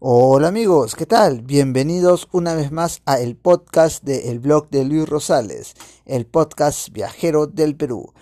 Hola amigos, ¿qué tal? Bienvenidos una vez más a el podcast de El blog de Luis Rosales, el podcast viajero del Perú.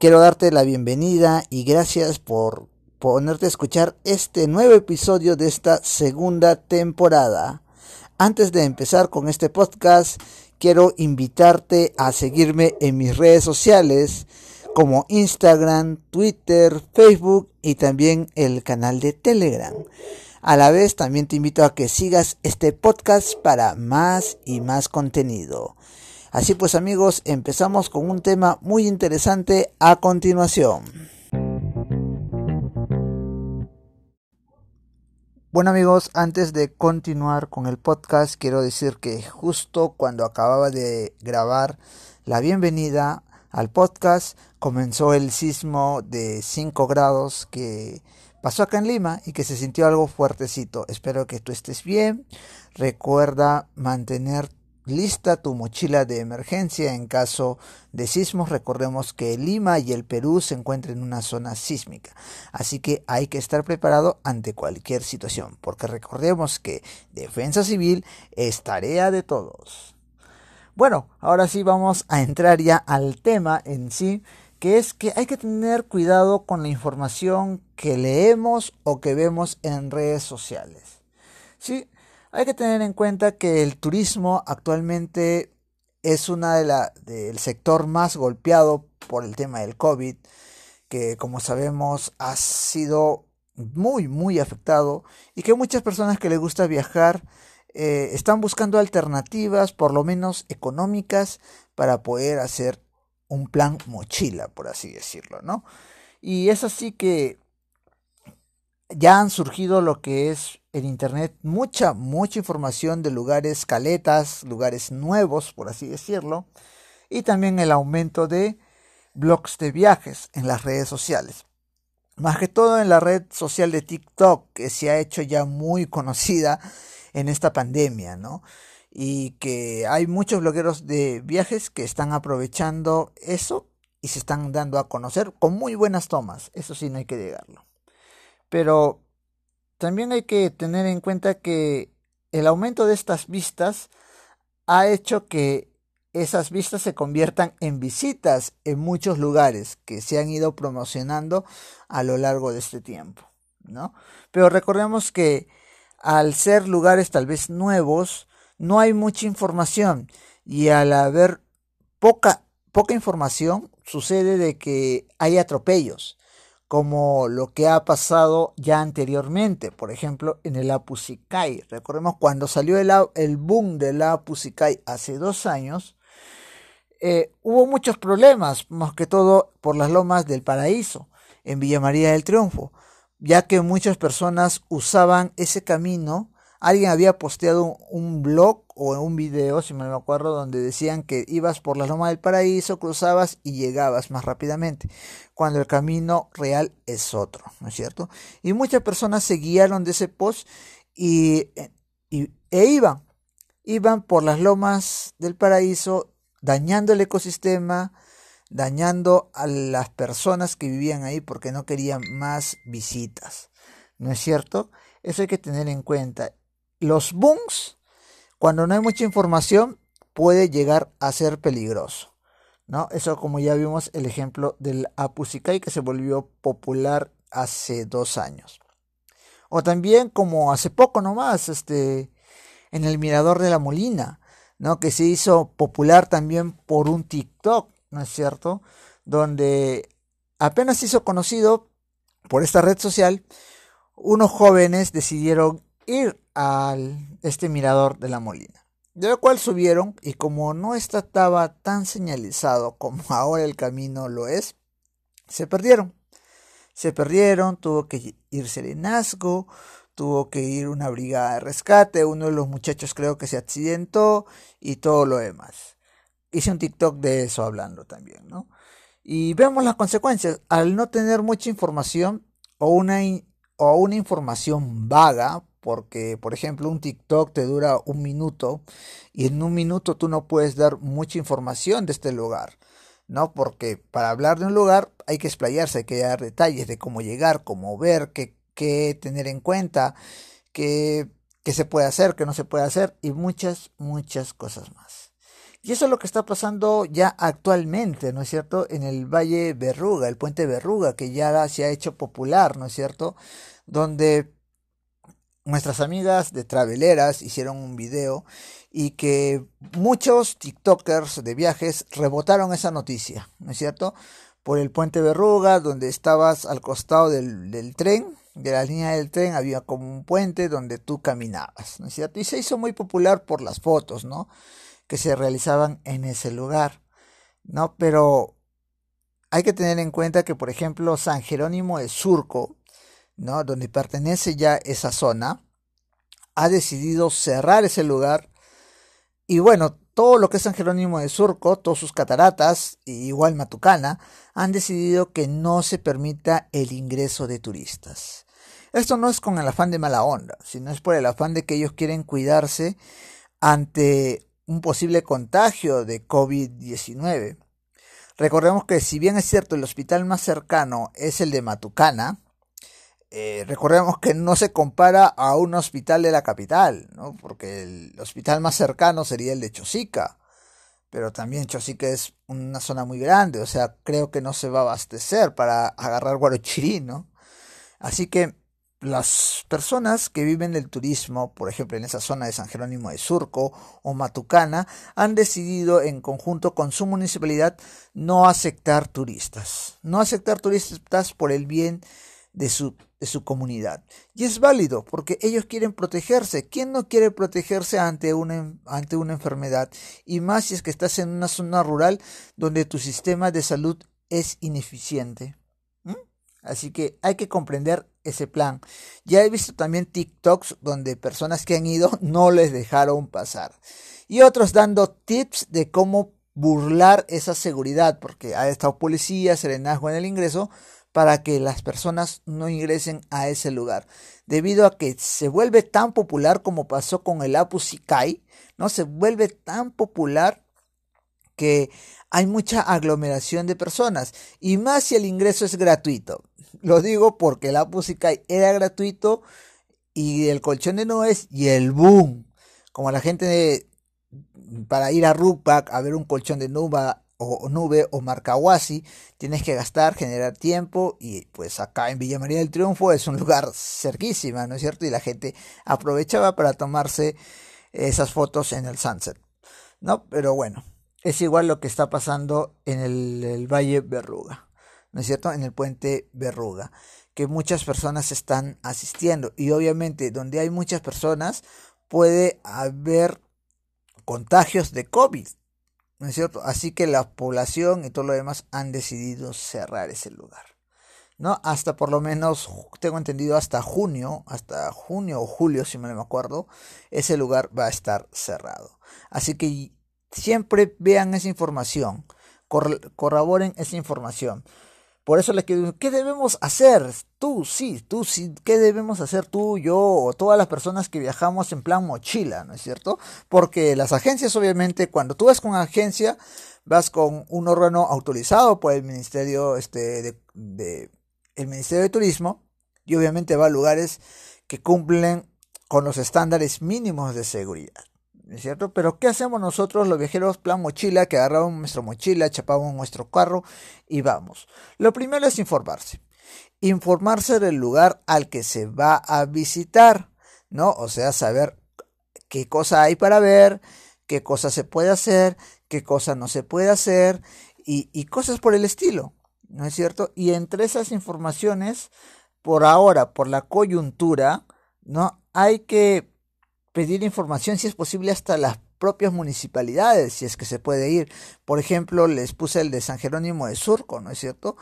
Quiero darte la bienvenida y gracias por ponerte a escuchar este nuevo episodio de esta segunda temporada. Antes de empezar con este podcast, quiero invitarte a seguirme en mis redes sociales como Instagram, Twitter, Facebook y también el canal de Telegram. A la vez también te invito a que sigas este podcast para más y más contenido. Así pues amigos, empezamos con un tema muy interesante a continuación. Bueno amigos, antes de continuar con el podcast, quiero decir que justo cuando acababa de grabar la bienvenida al podcast, comenzó el sismo de 5 grados que pasó acá en Lima y que se sintió algo fuertecito. Espero que tú estés bien. Recuerda mantener lista tu mochila de emergencia en caso de sismos. Recordemos que Lima y el Perú se encuentran en una zona sísmica, así que hay que estar preparado ante cualquier situación, porque recordemos que defensa civil es tarea de todos. Bueno, ahora sí vamos a entrar ya al tema en sí, que es que hay que tener cuidado con la información que leemos o que vemos en redes sociales. Sí, hay que tener en cuenta que el turismo actualmente es una de la del sector más golpeado por el tema del COVID, que como sabemos ha sido muy muy afectado y que muchas personas que les gusta viajar eh, están buscando alternativas, por lo menos económicas, para poder hacer un plan mochila, por así decirlo, ¿no? Y es así que ya han surgido lo que es en internet mucha, mucha información de lugares caletas, lugares nuevos, por así decirlo, y también el aumento de blogs de viajes en las redes sociales. Más que todo en la red social de TikTok, que se ha hecho ya muy conocida en esta pandemia, ¿no? Y que hay muchos blogueros de viajes que están aprovechando eso y se están dando a conocer con muy buenas tomas, eso sí no hay que negarlo. Pero también hay que tener en cuenta que el aumento de estas vistas ha hecho que esas vistas se conviertan en visitas en muchos lugares que se han ido promocionando a lo largo de este tiempo, ¿no? Pero recordemos que al ser lugares tal vez nuevos, no hay mucha información y al haber poca poca información sucede de que hay atropellos como lo que ha pasado ya anteriormente, por ejemplo, en el Apusikai. Recordemos cuando salió el, el boom del Apusikai hace dos años, eh, hubo muchos problemas, más que todo por las lomas del paraíso, en Villa María del Triunfo, ya que muchas personas usaban ese camino alguien había posteado un, blog o un video, si me acuerdo, donde decían que ibas por la Loma del Paraíso, cruzabas y llegabas más rápidamente, cuando el camino real es otro, ¿no es cierto? Y muchas personas se guiaron de ese post y, y e iban, iban por las lomas del paraíso, dañando el ecosistema, dañando a las personas que vivían ahí porque no querían más visitas, ¿no es cierto? Eso hay que tener en cuenta los booms, cuando no hay mucha información, puede llegar a ser peligroso. ¿no? Eso como ya vimos el ejemplo del Apusikai que se volvió popular hace dos años. O también como hace poco nomás, este, en el Mirador de la Molina, ¿no? Que se hizo popular también por un TikTok, ¿no es cierto? Donde apenas se hizo conocido por esta red social, unos jóvenes decidieron ir al este mirador de la molina. De lo cual subieron y como no estaba tan señalizado como ahora el camino lo es, se perdieron. Se perdieron, tuvo que ir Serenazgo, tuvo que ir una brigada de rescate, uno de los muchachos creo que se accidentó y todo lo demás. Hice un TikTok de eso hablando también, ¿no? Y vemos las consecuencias. Al no tener mucha información o una, o una información vaga, porque por ejemplo un TikTok te dura un minuto y en un minuto tú no puedes dar mucha información de este lugar, ¿no? Porque para hablar de un lugar hay que explayarse, hay que dar detalles de cómo llegar, cómo ver, qué, qué tener en cuenta, que, que se puede hacer, que no se puede hacer y muchas, muchas cosas más. Y eso es lo que está pasando ya actualmente, ¿no es cierto? En el Valle Berruga, el puente Berruga, que ya se ha hecho popular, ¿no es cierto? Donde nuestras amigas de Traveleras hicieron un video y que muchos TikTokers de viajes rebotaron esa noticia, ¿no es cierto? Por el puente Berruga, donde estabas al costado del, tren, de la línea del tren, había como un puente donde tú caminabas, ¿no es cierto? Y se hizo muy popular por las fotos, ¿no? Que se realizaban en ese lugar, ¿no? Pero hay que tener en cuenta que, por ejemplo, San Jerónimo de Surco, ¿no? donde pertenece ya esa zona, ha decidido cerrar ese lugar. Y bueno, todo lo que es San Jerónimo de Surco, todas sus cataratas, igual Matucana, han decidido que no se permita el ingreso de turistas. Esto no es con el afán de mala onda, sino es por el afán de que ellos quieren cuidarse ante un posible contagio de COVID-19. Recordemos que si bien es cierto el hospital más cercano es el de Matucana, eh, recordemos que no se compara a un hospital de la capital, ¿no? porque el hospital más cercano sería el de Chosica, pero también Chosica es una zona muy grande, o sea, creo que no se va a abastecer para agarrar Guarochirí, ¿no? Así que las personas que viven del turismo, por ejemplo en esa zona de San Jerónimo de Surco o Matucana, han decidido en conjunto con su municipalidad no aceptar turistas, no aceptar turistas por el bien de su de su comunidad. Y es válido porque ellos quieren protegerse. ¿Quién no quiere protegerse ante una, ante una enfermedad? Y más si es que estás en una zona rural donde tu sistema de salud es ineficiente. Así que hay que comprender ese plan. Ya he visto también TikToks donde personas que han ido no les dejaron pasar. Y otros dando tips de cómo burlar esa seguridad, porque ha estado policía, serenazgo en el ingreso, para que las personas no ingresen a ese lugar. Debido a que se vuelve tan popular como pasó con el Apus Ikai, ¿no? Se vuelve tan popular que hay mucha aglomeración de personas. Y más si el ingreso es gratuito. Lo digo porque el Apus Ikai era gratuito y el colchón de nubes y el boom. Como la gente para ir a Rupak a ver un colchón de nube o Nube o Marcahuasi, tienes que gastar, generar tiempo y pues acá en Villa María del Triunfo es un lugar cerquísima, ¿no es cierto? Y la gente aprovechaba para tomarse esas fotos en el sunset, ¿no? Pero bueno, es igual lo que está pasando en el, el Valle Berruga, ¿no es cierto? En el puente Berruga, que muchas personas están asistiendo y obviamente donde hay muchas personas puede haber contagios de COVID, ¿No es cierto? Así que la población y todo lo demás han decidido cerrar ese lugar. ¿No? Hasta por lo menos, tengo entendido, hasta junio, hasta junio o julio, si me acuerdo, ese lugar va a estar cerrado. Así que siempre vean esa información, corroboren esa información. Por eso les quiero ¿qué debemos hacer? Tú, sí, tú, sí, ¿qué debemos hacer tú, yo o todas las personas que viajamos en plan mochila, ¿no es cierto? Porque las agencias, obviamente, cuando tú vas con agencia, vas con un órgano autorizado por el Ministerio, este, de, de el Ministerio de Turismo, y obviamente va a lugares que cumplen con los estándares mínimos de seguridad. ¿Es cierto? Pero ¿qué hacemos nosotros los viajeros plan mochila? Que agarramos nuestra mochila, chapamos nuestro carro y vamos. Lo primero es informarse. Informarse del lugar al que se va a visitar, ¿no? O sea, saber qué cosa hay para ver, qué cosa se puede hacer, qué cosa no se puede hacer y, y cosas por el estilo, ¿no es cierto? Y entre esas informaciones, por ahora, por la coyuntura, ¿no? Hay que pedir información si es posible hasta las propias municipalidades, si es que se puede ir. Por ejemplo, les puse el de San Jerónimo de Surco, ¿no es cierto?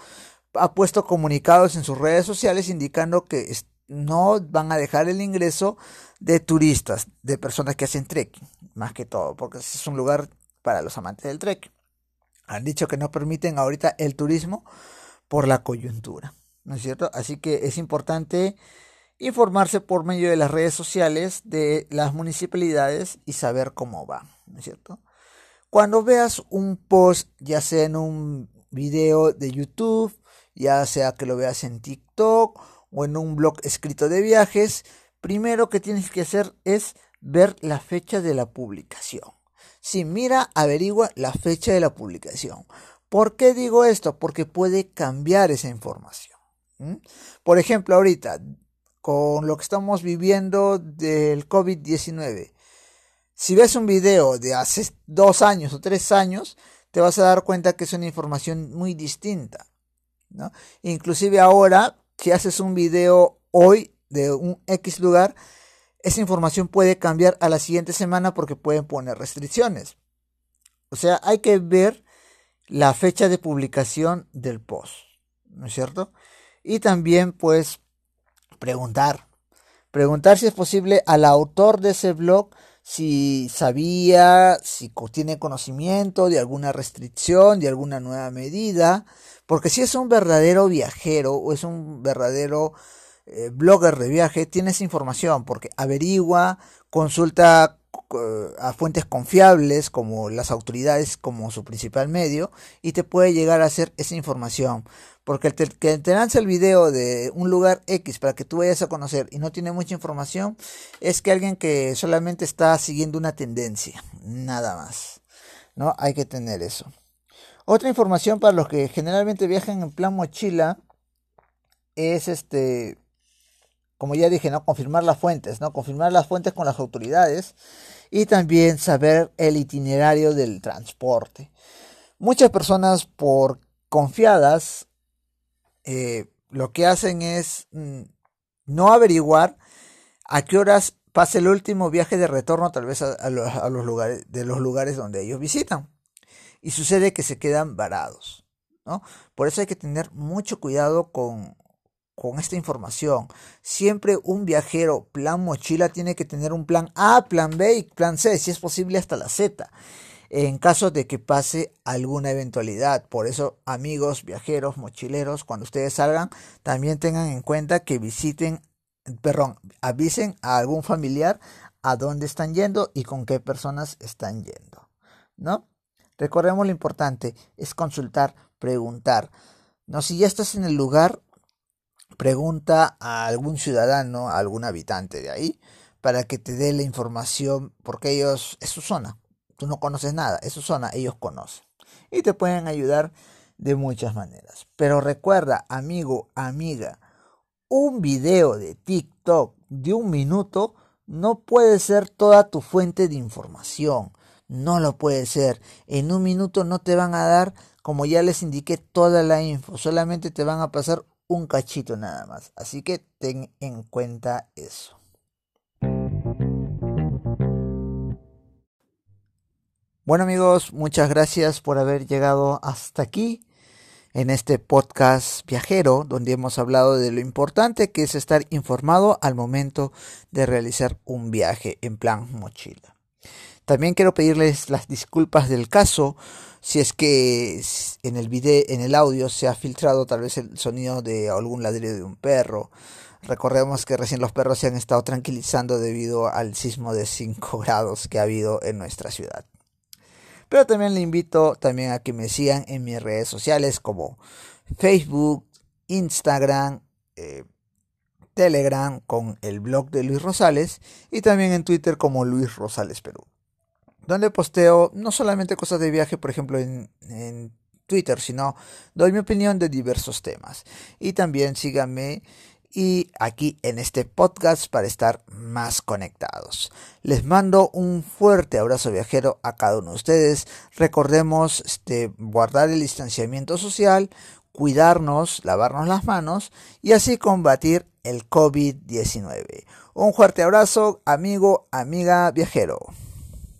Ha puesto comunicados en sus redes sociales indicando que no van a dejar el ingreso de turistas, de personas que hacen trekking, más que todo, porque es un lugar para los amantes del trekking. Han dicho que no permiten ahorita el turismo por la coyuntura, ¿no es cierto? Así que es importante informarse por medio de las redes sociales de las municipalidades y saber cómo va, ¿no es cierto? Cuando veas un post, ya sea en un video de YouTube, ya sea que lo veas en TikTok o en un blog escrito de viajes, primero que tienes que hacer es ver la fecha de la publicación. Si mira, averigua la fecha de la publicación. ¿Por qué digo esto? Porque puede cambiar esa información. Por ejemplo, ahorita, con lo que estamos viviendo del COVID-19, si ves un video de hace dos años o tres años, te vas a dar cuenta que es una información muy distinta. ¿no? Inclusive ahora, si haces un video hoy de un X lugar, esa información puede cambiar a la siguiente semana porque pueden poner restricciones. O sea, hay que ver la fecha de publicación del post, ¿no es cierto? Y también, pues, preguntar. Preguntar si es posible al autor de ese blog si sabía, si tiene conocimiento de alguna restricción, de alguna nueva medida, porque si es un verdadero viajero o es un verdadero eh, blogger de viaje, tienes información, porque averigua, consulta a fuentes confiables como las autoridades como su principal medio y te puede llegar a hacer esa información. Porque el que te lanza el video de un lugar X para que tú vayas a conocer y no tiene mucha información, es que alguien que solamente está siguiendo una tendencia, nada más. ¿No? Hay que tener eso. Otra información para los que generalmente viajan en plan mochila es este como ya dije, ¿no? Confirmar las fuentes, ¿no? Confirmar las fuentes con las autoridades y también saber el itinerario del transporte. Muchas personas por confiadas eh, lo que hacen es mm, no averiguar a qué horas pasa el último viaje de retorno tal vez a, los, lugares de los lugares donde ellos visitan y sucede que se quedan varados ¿no? por eso hay que tener mucho cuidado con, con esta información. Siempre un viajero plan mochila tiene que tener un plan A, plan B y plan C, si es posible hasta la Z, en caso de que pase alguna eventualidad. Por eso, amigos, viajeros, mochileros, cuando ustedes salgan, también tengan en cuenta que visiten, perdón, avisen a algún familiar a dónde están yendo y con qué personas están yendo, ¿no? Recordemos lo importante, es consultar, preguntar. No, si ya estás en el lugar, pregunta a algún ciudadano, a algún habitante de ahí, para que te dé la información, porque ellos, es su zona, tú no conoces nada, es su zona, ellos conocen. Y te pueden ayudar de muchas maneras. Pero recuerda, amigo, amiga, un video de TikTok de un minuto no puede ser toda tu fuente de información. No lo puede ser. En un minuto no te van a dar, como ya les indiqué, toda la info. Solamente te van a pasar un cachito nada más. Así que ten en cuenta eso. Bueno amigos, muchas gracias por haber llegado hasta aquí en este podcast viajero donde hemos hablado de lo importante que es estar informado al momento de realizar un viaje en plan mochila. También quiero pedirles las disculpas del caso si es que en el video, en el audio se ha filtrado tal vez el sonido de algún ladrido de un perro. Recordemos que recién los perros se han estado tranquilizando debido al sismo de 5 grados que ha habido en nuestra ciudad. Pero también le invito también a que me sigan en mis redes sociales como Facebook, Instagram, eh, Telegram con el blog de Luis Rosales y también en Twitter como Luis Rosales Perú donde posteo no solamente cosas de viaje, por ejemplo, en, Twitter, sino doy mi opinión de diversos temas. Y también síganme y aquí en este podcast para estar más conectados. Les mando un fuerte abrazo viajero a cada uno de ustedes. Recordemos este, guardar el distanciamiento social, cuidarnos, lavarnos las manos y así combatir el COVID-19. Un fuerte abrazo, amigo, amiga viajero.